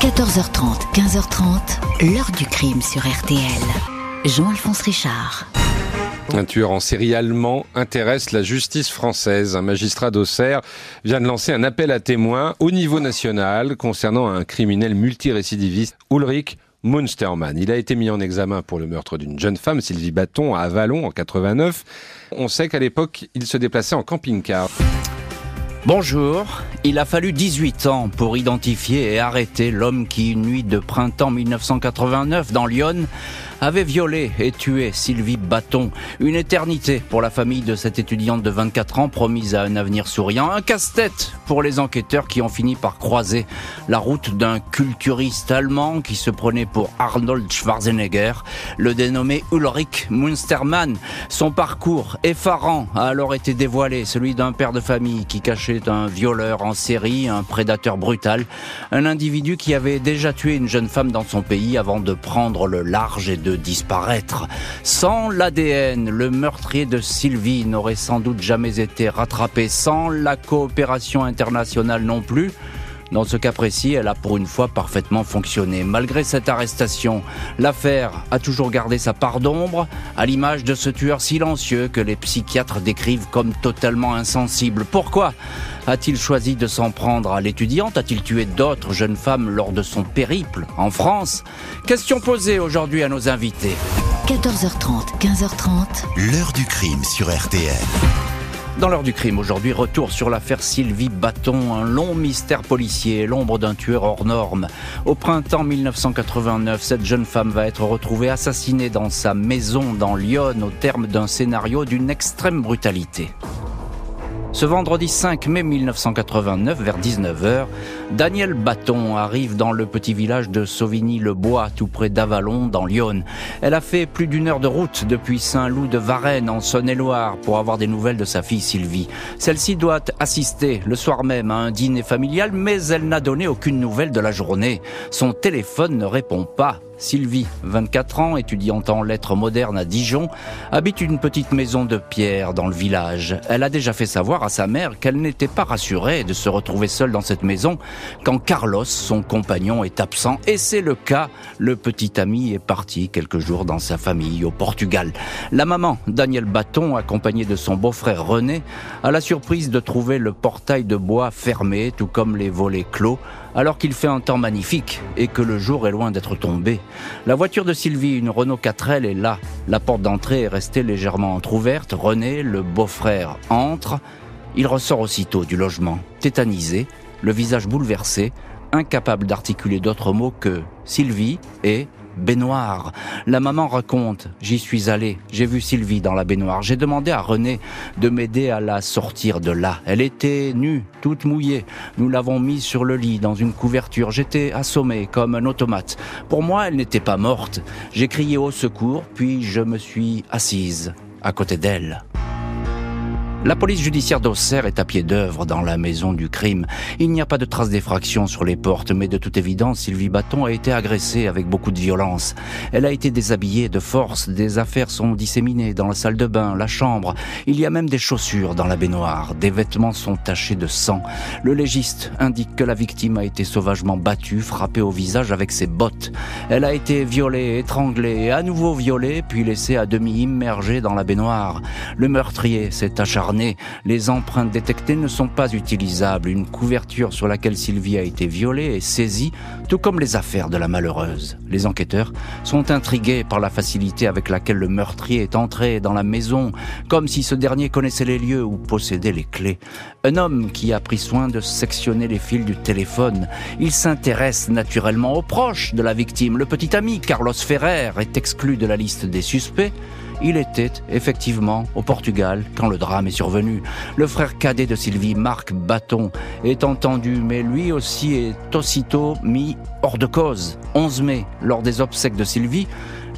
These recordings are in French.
14h30, 15h30, l'heure du crime sur RTL. Jean-Alphonse Richard. Un tueur en série allemand intéresse la justice française. Un magistrat d'Auxerre vient de lancer un appel à témoins au niveau national concernant un criminel multirécidiviste, Ulrich Munstermann. Il a été mis en examen pour le meurtre d'une jeune femme, Sylvie Bâton, à Vallon en 89. On sait qu'à l'époque, il se déplaçait en camping-car. Bonjour, il a fallu 18 ans pour identifier et arrêter l'homme qui, une nuit de printemps 1989 dans Lyon, avait violé et tué Sylvie Bâton. Une éternité pour la famille de cette étudiante de 24 ans promise à un avenir souriant. Un casse-tête pour les enquêteurs qui ont fini par croiser la route d'un culturiste allemand qui se prenait pour Arnold Schwarzenegger, le dénommé Ulrich Munstermann. Son parcours effarant a alors été dévoilé, celui d'un père de famille qui cachait un violeur en série, un prédateur brutal, un individu qui avait déjà tué une jeune femme dans son pays avant de prendre le large et de disparaître. Sans l'ADN, le meurtrier de Sylvie n'aurait sans doute jamais été rattrapé. Sans la coopération internationale non plus. Dans ce cas précis, elle a pour une fois parfaitement fonctionné. Malgré cette arrestation, l'affaire a toujours gardé sa part d'ombre, à l'image de ce tueur silencieux que les psychiatres décrivent comme totalement insensible. Pourquoi a-t-il choisi de s'en prendre à l'étudiante? A-t-il tué d'autres jeunes femmes lors de son périple en France? Question posée aujourd'hui à nos invités. 14h30, 15h30. L'heure du crime sur RTL. Dans l'heure du crime, aujourd'hui, retour sur l'affaire Sylvie Bâton, un long mystère policier, l'ombre d'un tueur hors norme. Au printemps 1989, cette jeune femme va être retrouvée assassinée dans sa maison dans Lyon au terme d'un scénario d'une extrême brutalité. Ce vendredi 5 mai 1989, vers 19h, Daniel Bâton arrive dans le petit village de Sauvigny-le-Bois, tout près d'Avalon, dans Lyon. Elle a fait plus d'une heure de route depuis Saint-Loup de Varennes, en Saône-et-Loire, pour avoir des nouvelles de sa fille Sylvie. Celle-ci doit assister le soir même à un dîner familial, mais elle n'a donné aucune nouvelle de la journée. Son téléphone ne répond pas. Sylvie, 24 ans, étudiante en lettres modernes à Dijon, habite une petite maison de pierre dans le village. Elle a déjà fait savoir à sa mère qu'elle n'était pas rassurée de se retrouver seule dans cette maison quand Carlos, son compagnon, est absent. Et c'est le cas. Le petit ami est parti quelques jours dans sa famille au Portugal. La maman, Daniel Bâton, accompagnée de son beau-frère René, a la surprise de trouver le portail de bois fermé, tout comme les volets clos, alors qu'il fait un temps magnifique et que le jour est loin d'être tombé. La voiture de Sylvie, une Renault 4L, est là. La porte d'entrée est restée légèrement entr'ouverte. René, le beau-frère, entre. Il ressort aussitôt du logement, tétanisé, le visage bouleversé, incapable d'articuler d'autres mots que Sylvie et baignoire. La maman raconte, j'y suis allé, j'ai vu Sylvie dans la baignoire. J'ai demandé à René de m'aider à la sortir de là. Elle était nue, toute mouillée. Nous l'avons mise sur le lit dans une couverture. J'étais assommé comme un automate. Pour moi, elle n'était pas morte. J'ai crié au secours, puis je me suis assise à côté d'elle. La police judiciaire d'Auxerre est à pied d'œuvre dans la maison du crime. Il n'y a pas de traces d'effraction sur les portes, mais de toute évidence, Sylvie Bâton a été agressée avec beaucoup de violence. Elle a été déshabillée de force, des affaires sont disséminées dans la salle de bain, la chambre. Il y a même des chaussures dans la baignoire, des vêtements sont tachés de sang. Le légiste indique que la victime a été sauvagement battue, frappée au visage avec ses bottes. Elle a été violée, étranglée, à nouveau violée, puis laissée à demi immergée dans la baignoire. Le meurtrier s'est acharné les empreintes détectées ne sont pas utilisables. Une couverture sur laquelle Sylvie a été violée est saisie, tout comme les affaires de la malheureuse. Les enquêteurs sont intrigués par la facilité avec laquelle le meurtrier est entré dans la maison, comme si ce dernier connaissait les lieux ou possédait les clés. Un homme qui a pris soin de sectionner les fils du téléphone. Il s'intéresse naturellement aux proches de la victime. Le petit ami Carlos Ferrer est exclu de la liste des suspects. Il était effectivement au Portugal quand le drame est survenu. Le frère cadet de Sylvie, Marc Bâton, est entendu, mais lui aussi est aussitôt mis hors de cause. 11 mai, lors des obsèques de Sylvie,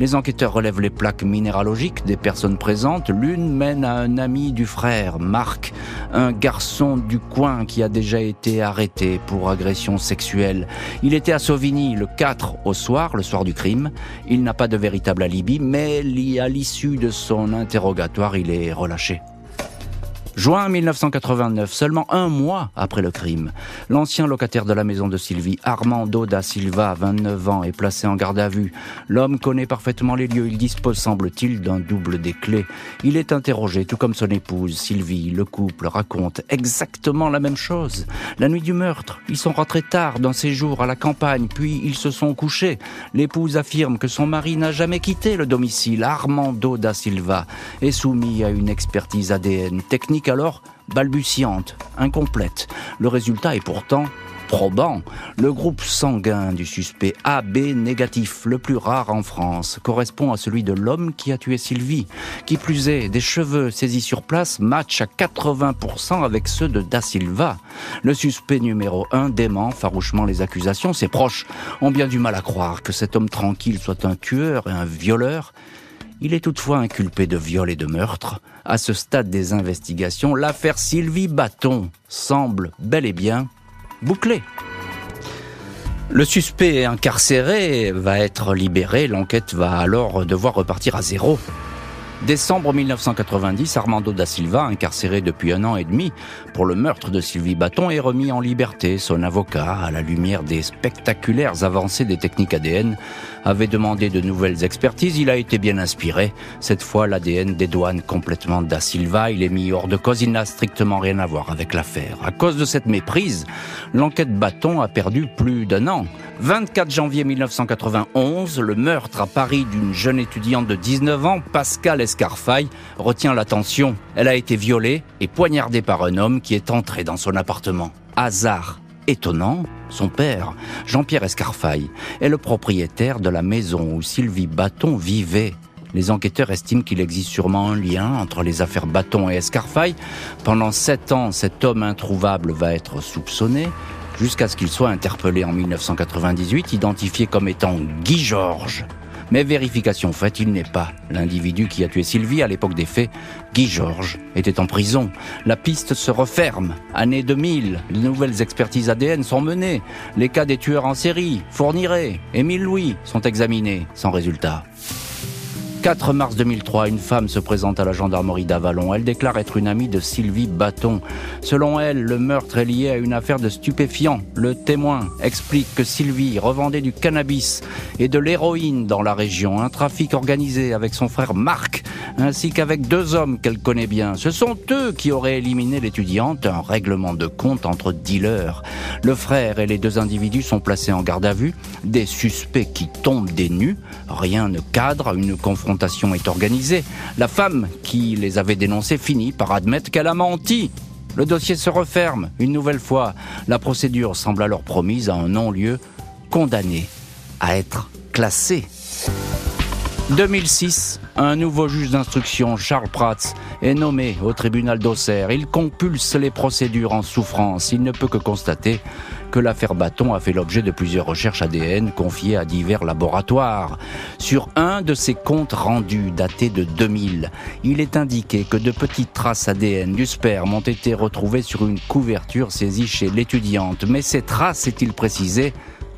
les enquêteurs relèvent les plaques minéralogiques des personnes présentes. L'une mène à un ami du frère, Marc, un garçon du coin qui a déjà été arrêté pour agression sexuelle. Il était à Sauvigny le 4 au soir, le soir du crime. Il n'a pas de véritable alibi, mais à l'issue de son interrogatoire, il est relâché. Juin 1989, seulement un mois après le crime, l'ancien locataire de la maison de Sylvie, Armando da Silva, 29 ans, est placé en garde à vue. L'homme connaît parfaitement les lieux, il dispose, semble-t-il, d'un double des clés. Il est interrogé, tout comme son épouse, Sylvie. Le couple raconte exactement la même chose. La nuit du meurtre, ils sont rentrés tard d'un séjour à la campagne, puis ils se sont couchés. L'épouse affirme que son mari n'a jamais quitté le domicile. Armando da Silva est soumis à une expertise ADN technique alors balbutiante, incomplète. Le résultat est pourtant probant. Le groupe sanguin du suspect AB négatif, le plus rare en France, correspond à celui de l'homme qui a tué Sylvie. Qui plus est, des cheveux saisis sur place matchent à 80% avec ceux de Da Silva. Le suspect numéro 1 dément farouchement les accusations. Ses proches ont bien du mal à croire que cet homme tranquille soit un tueur et un violeur. Il est toutefois inculpé de viol et de meurtre. À ce stade des investigations, l'affaire Sylvie Bâton semble bel et bien bouclée. Le suspect incarcéré va être libéré, l'enquête va alors devoir repartir à zéro. Décembre 1990, Armando da Silva, incarcéré depuis un an et demi pour le meurtre de Sylvie Bâton, est remis en liberté. Son avocat, à la lumière des spectaculaires avancées des techniques ADN, avait demandé de nouvelles expertises. Il a été bien inspiré. Cette fois, l'ADN dédouane complètement da Silva. Il est mis hors de cause. Il n'a strictement rien à voir avec l'affaire. À cause de cette méprise, l'enquête Bâton a perdu plus d'un an. 24 janvier 1991, le meurtre à Paris d'une jeune étudiante de 19 ans, Pascal Escarfaille, retient l'attention. Elle a été violée et poignardée par un homme qui est entré dans son appartement. Hasard étonnant, son père, Jean-Pierre Escarfaille, est le propriétaire de la maison où Sylvie Bâton vivait. Les enquêteurs estiment qu'il existe sûrement un lien entre les affaires Bâton et Escarfaille. Pendant sept ans, cet homme introuvable va être soupçonné jusqu'à ce qu'il soit interpellé en 1998, identifié comme étant Guy Georges. Mais vérification faite, il n'est pas l'individu qui a tué Sylvie à l'époque des faits. Guy Georges était en prison. La piste se referme. Année 2000, de nouvelles expertises ADN sont menées. Les cas des tueurs en série, Fourniret, Émile Louis sont examinés, sans résultat. 4 mars 2003, une femme se présente à la gendarmerie d'Avalon. Elle déclare être une amie de Sylvie Bâton. Selon elle, le meurtre est lié à une affaire de stupéfiants. Le témoin explique que Sylvie revendait du cannabis et de l'héroïne dans la région, un trafic organisé avec son frère Marc, ainsi qu'avec deux hommes qu'elle connaît bien. Ce sont eux qui auraient éliminé l'étudiante, un règlement de compte entre dealers. Le frère et les deux individus sont placés en garde à vue, des suspects qui tombent des nues, rien ne cadre une confrontation confrontation est organisée, la femme qui les avait dénoncés finit par admettre qu'elle a menti. Le dossier se referme une nouvelle fois. La procédure semble alors promise à un non-lieu condamné à être classé. 2006, un nouveau juge d'instruction, Charles Prats, est nommé au tribunal d'Auxerre. Il compulse les procédures en souffrance. Il ne peut que constater que l'affaire Bâton a fait l'objet de plusieurs recherches ADN confiées à divers laboratoires. Sur un de ces comptes rendus datés de 2000, il est indiqué que de petites traces ADN du sperme ont été retrouvées sur une couverture saisie chez l'étudiante. Mais ces traces, est-il précisé,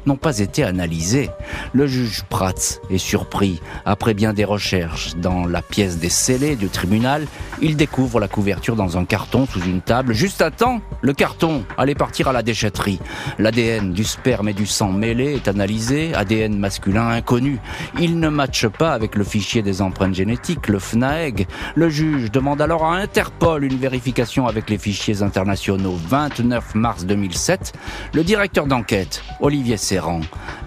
n'ont pas été analysés. Le juge Prats est surpris. Après bien des recherches dans la pièce des scellés du tribunal, il découvre la couverture dans un carton sous une table. Juste à temps, le carton allait partir à la déchetterie. L'ADN du sperme et du sang mêlé est analysé, ADN masculin inconnu. Il ne matche pas avec le fichier des empreintes génétiques, le FNAEG. Le juge demande alors à Interpol une vérification avec les fichiers internationaux. 29 mars 2007, le directeur d'enquête, Olivier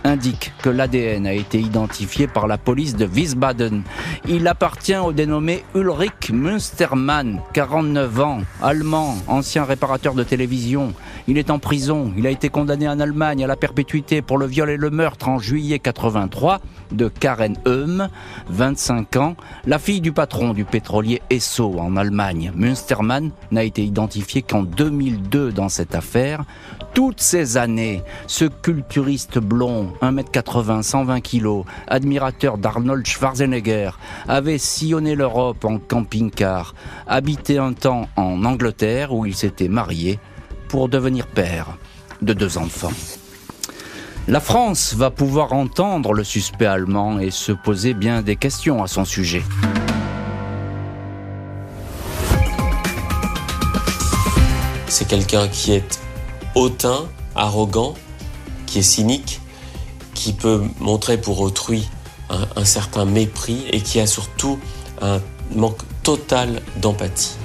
indique que l'ADN a été identifié par la police de Wiesbaden. Il appartient au dénommé Ulrich Münstermann, 49 ans, allemand, ancien réparateur de télévision. Il est en prison. Il a été condamné en Allemagne à la perpétuité pour le viol et le meurtre en juillet 83 de Karen Eum, 25 ans, la fille du patron du pétrolier Esso en Allemagne. Münstermann n'a été identifié qu'en 2002 dans cette affaire. Toutes ces années, ce culturiste blond, 1m80, 120 kg, admirateur d'Arnold Schwarzenegger, avait sillonné l'Europe en camping-car, habité un temps en Angleterre où il s'était marié pour devenir père de deux enfants. La France va pouvoir entendre le suspect allemand et se poser bien des questions à son sujet. C'est quelqu'un qui est hautain, arrogant, qui est cynique, qui peut montrer pour autrui un, certain mépris et qui a surtout un manque total d'empathie.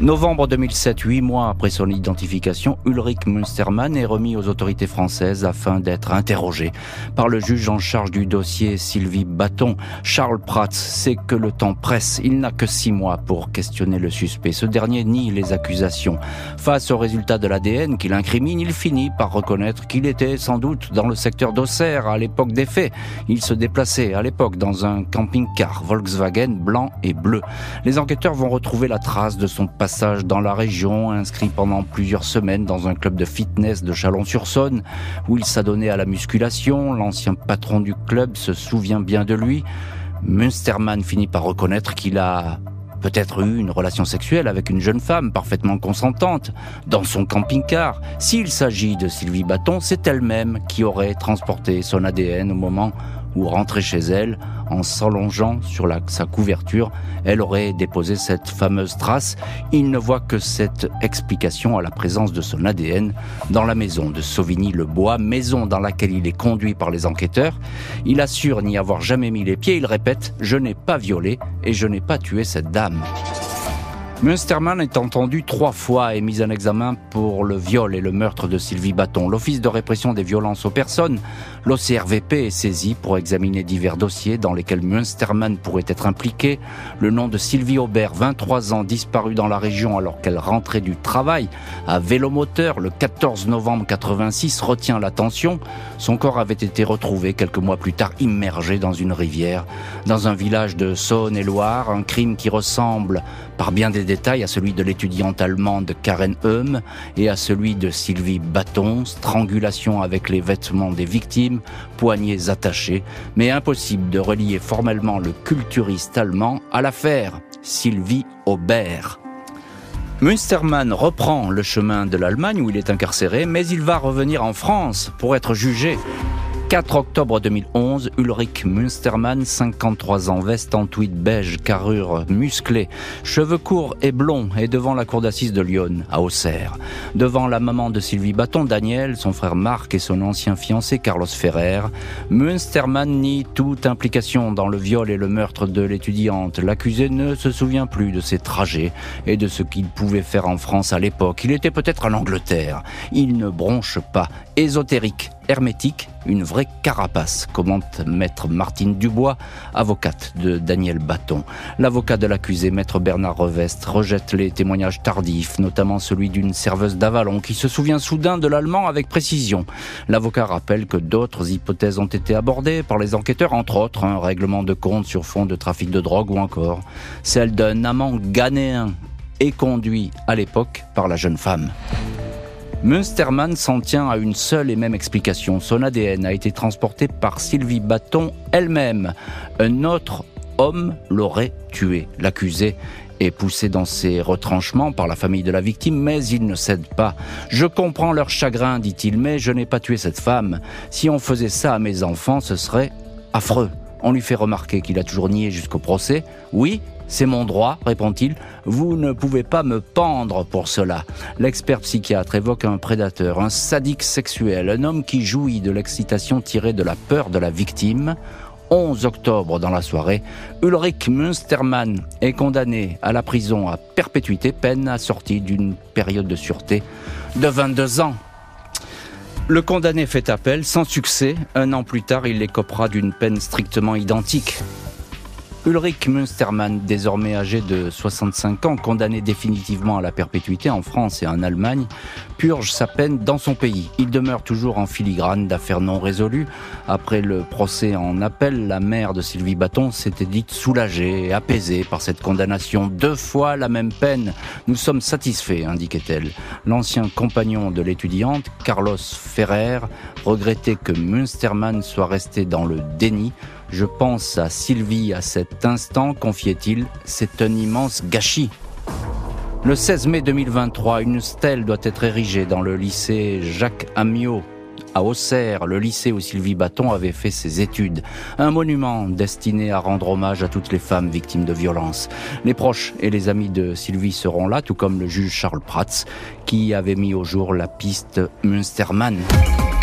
Novembre 2007, huit mois après son identification, Ulrich Münstermann est remis aux autorités françaises afin d'être interrogé par le juge en charge du dossier Sylvie Bâton. Charles Prats sait que le temps presse. Il n'a que six mois pour questionner le suspect. Ce dernier nie les accusations. Face aux résultats de l'ADN qu'il incrimine, il finit par reconnaître qu'il était sans doute dans le secteur d'Auxerre à l'époque des faits. Il se déplaçait à l'époque dans un camping-car Volkswagen blanc et bleu. Les enquêteurs vont retrouver la trace de son passage dans la région, inscrit pendant plusieurs semaines dans un club de fitness de Chalon-sur-Saône, où il s'adonnait à la musculation. L'ancien patron du club se souvient bien de lui. Münstermann finit par reconnaître qu'il a peut-être eu une relation sexuelle avec une jeune femme parfaitement consentante dans son camping-car. S'il s'agit de Sylvie Bâton, c'est elle-même qui aurait transporté son ADN au moment où rentrer chez elle, en s'allongeant sur sa couverture, elle aurait déposé cette fameuse trace. Il ne voit que cette explication à la présence de son ADN dans la maison de Sauvigny-le-Bois, maison dans laquelle il est conduit par les enquêteurs. Il assure n'y avoir jamais mis les pieds. Il répète, je n'ai pas violé et je n'ai pas tué cette dame. Münstermann est entendu trois fois et mis en examen pour le viol et le meurtre de Sylvie Bâton. L'Office de répression des violences aux personnes, l'OCRVP, est saisi pour examiner divers dossiers dans lesquels Münstermann pourrait être impliqué. Le nom de Sylvie Aubert, 23 ans, disparu dans la région alors qu'elle rentrait du travail à vélomoteur le 14 novembre 86, retient l'attention. Son corps avait été retrouvé quelques mois plus tard immergé dans une rivière, dans un village de Saône-et-Loire, un crime qui ressemble par bien des détails à celui de l'étudiante allemande Karen Heum et à celui de Sylvie Bâton, strangulation avec les vêtements des victimes, poignets attachés, mais impossible de relier formellement le culturiste allemand à l'affaire Sylvie Aubert. Münstermann reprend le chemin de l'Allemagne où il est incarcéré, mais il va revenir en France pour être jugé. 4 octobre 2011, Ulrich Münstermann, 53 ans, veste en tweed beige, carrure musclée, cheveux courts et blonds, est devant la cour d'assises de Lyon, à Auxerre. Devant la maman de Sylvie Bâton, Daniel, son frère Marc et son ancien fiancé Carlos Ferrer, Münstermann nie toute implication dans le viol et le meurtre de l'étudiante. L'accusé ne se souvient plus de ses trajets et de ce qu'il pouvait faire en France à l'époque. Il était peut-être en Angleterre. Il ne bronche pas. Ésotérique, hermétique, une vraie carapace, commente maître Martine Dubois, avocate de Daniel Bâton. L'avocat de l'accusé, maître Bernard Revest, rejette les témoignages tardifs, notamment celui d'une serveuse d'Avalon qui se souvient soudain de l'allemand avec précision. L'avocat rappelle que d'autres hypothèses ont été abordées par les enquêteurs, entre autres un règlement de compte sur fond de trafic de drogue ou encore celle d'un amant ghanéen et conduit à l'époque par la jeune femme. Münstermann s'en tient à une seule et même explication. Son ADN a été transporté par Sylvie Bâton elle-même. Un autre homme l'aurait tué. L'accusé est poussé dans ses retranchements par la famille de la victime, mais il ne cède pas. Je comprends leur chagrin, dit-il, mais je n'ai pas tué cette femme. Si on faisait ça à mes enfants, ce serait affreux. On lui fait remarquer qu'il a toujours nié jusqu'au procès. Oui, c'est mon droit, répond-il. Vous ne pouvez pas me pendre pour cela. L'expert psychiatre évoque un prédateur, un sadique sexuel, un homme qui jouit de l'excitation tirée de la peur de la victime. 11 octobre dans la soirée, Ulrich Münstermann est condamné à la prison à perpétuité, peine assortie d'une période de sûreté de 22 ans. Le condamné fait appel sans succès. Un an plus tard, il écopera d'une peine strictement identique. Ulrich Münstermann, désormais âgé de 65 ans, condamné définitivement à la perpétuité en France et en Allemagne, purge sa peine dans son pays. Il demeure toujours en filigrane d'affaires non résolues. Après le procès en appel, la mère de Sylvie Bâton s'était dite soulagée et apaisée par cette condamnation. Deux fois la même peine. Nous sommes satisfaits, indiquait-elle. L'ancien compagnon de l'étudiante, Carlos Ferrer, regrettait que Münstermann soit resté dans le déni je pense à Sylvie à cet instant, confiait-il, c'est un immense gâchis. Le 16 mai 2023, une stèle doit être érigée dans le lycée Jacques Amiot à Auxerre, le lycée où Sylvie Bâton avait fait ses études. Un monument destiné à rendre hommage à toutes les femmes victimes de violences. Les proches et les amis de Sylvie seront là, tout comme le juge Charles Prats, qui avait mis au jour la piste Münstermann.